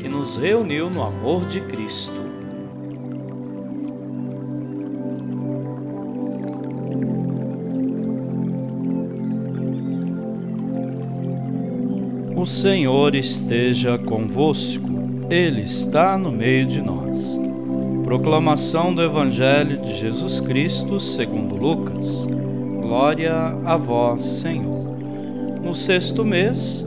que nos reuniu no amor de Cristo. O Senhor esteja convosco, Ele está no meio de nós. Proclamação do Evangelho de Jesus Cristo segundo Lucas. Glória a vós, Senhor. No sexto mês,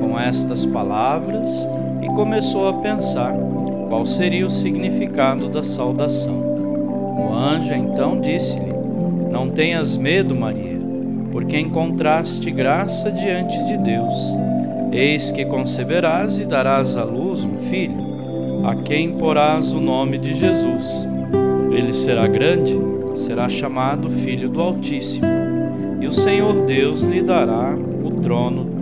com estas palavras e começou a pensar qual seria o significado da saudação. O anjo então disse-lhe: Não tenhas medo, Maria, porque encontraste graça diante de Deus. Eis que conceberás e darás à luz um filho, a quem porás o nome de Jesus. Ele será grande, será chamado Filho do Altíssimo, e o Senhor Deus lhe dará o trono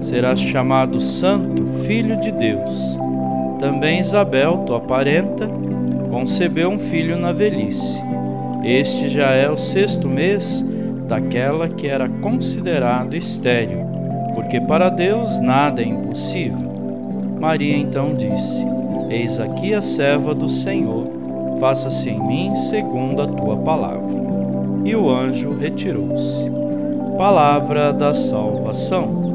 será chamado Santo Filho de Deus. Também Isabel, tua parenta, concebeu um filho na velhice. Este já é o sexto mês daquela que era considerado estéril, porque para Deus nada é impossível. Maria então disse: Eis aqui a serva do Senhor, faça-se em mim segundo a tua palavra. E o anjo retirou-se. Palavra da salvação.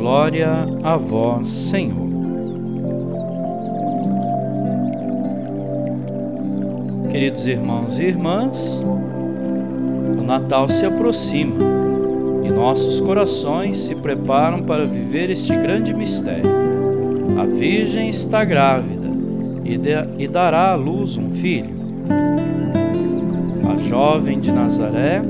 Glória a vós, Senhor. Queridos irmãos e irmãs, o Natal se aproxima e nossos corações se preparam para viver este grande mistério. A Virgem está grávida e, de, e dará à luz um filho. A jovem de Nazaré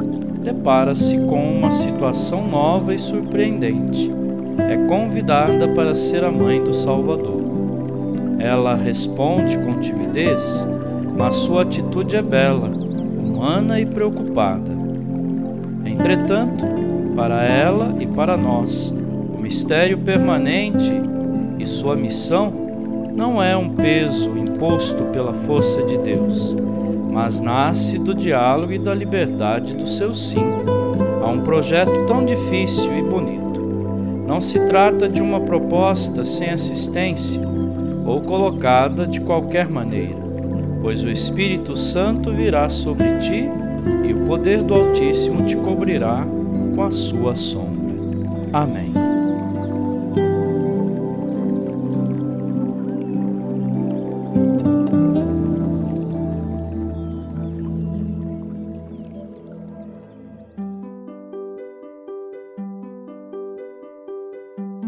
depara-se com uma situação nova e surpreendente é convidada para ser a mãe do Salvador. Ela responde com timidez, mas sua atitude é bela, humana e preocupada. Entretanto, para ela e para nós, o mistério permanente e sua missão não é um peso imposto pela força de Deus, mas nasce do diálogo e da liberdade do seu sim a um projeto tão difícil e bonito. Não se trata de uma proposta sem assistência ou colocada de qualquer maneira, pois o Espírito Santo virá sobre ti e o poder do Altíssimo te cobrirá com a sua sombra. Amém.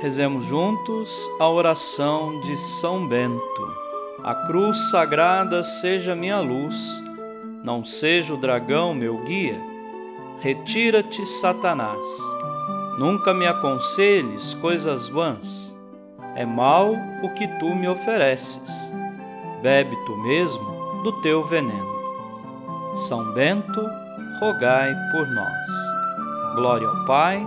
Rezemos juntos a oração de São Bento. A cruz sagrada seja minha luz, não seja o dragão meu guia Retira-te, Satanás. Nunca me aconselhes coisas vãs. É mal o que tu me ofereces. Bebe tu mesmo do teu veneno. São Bento, rogai por nós. Glória ao Pai,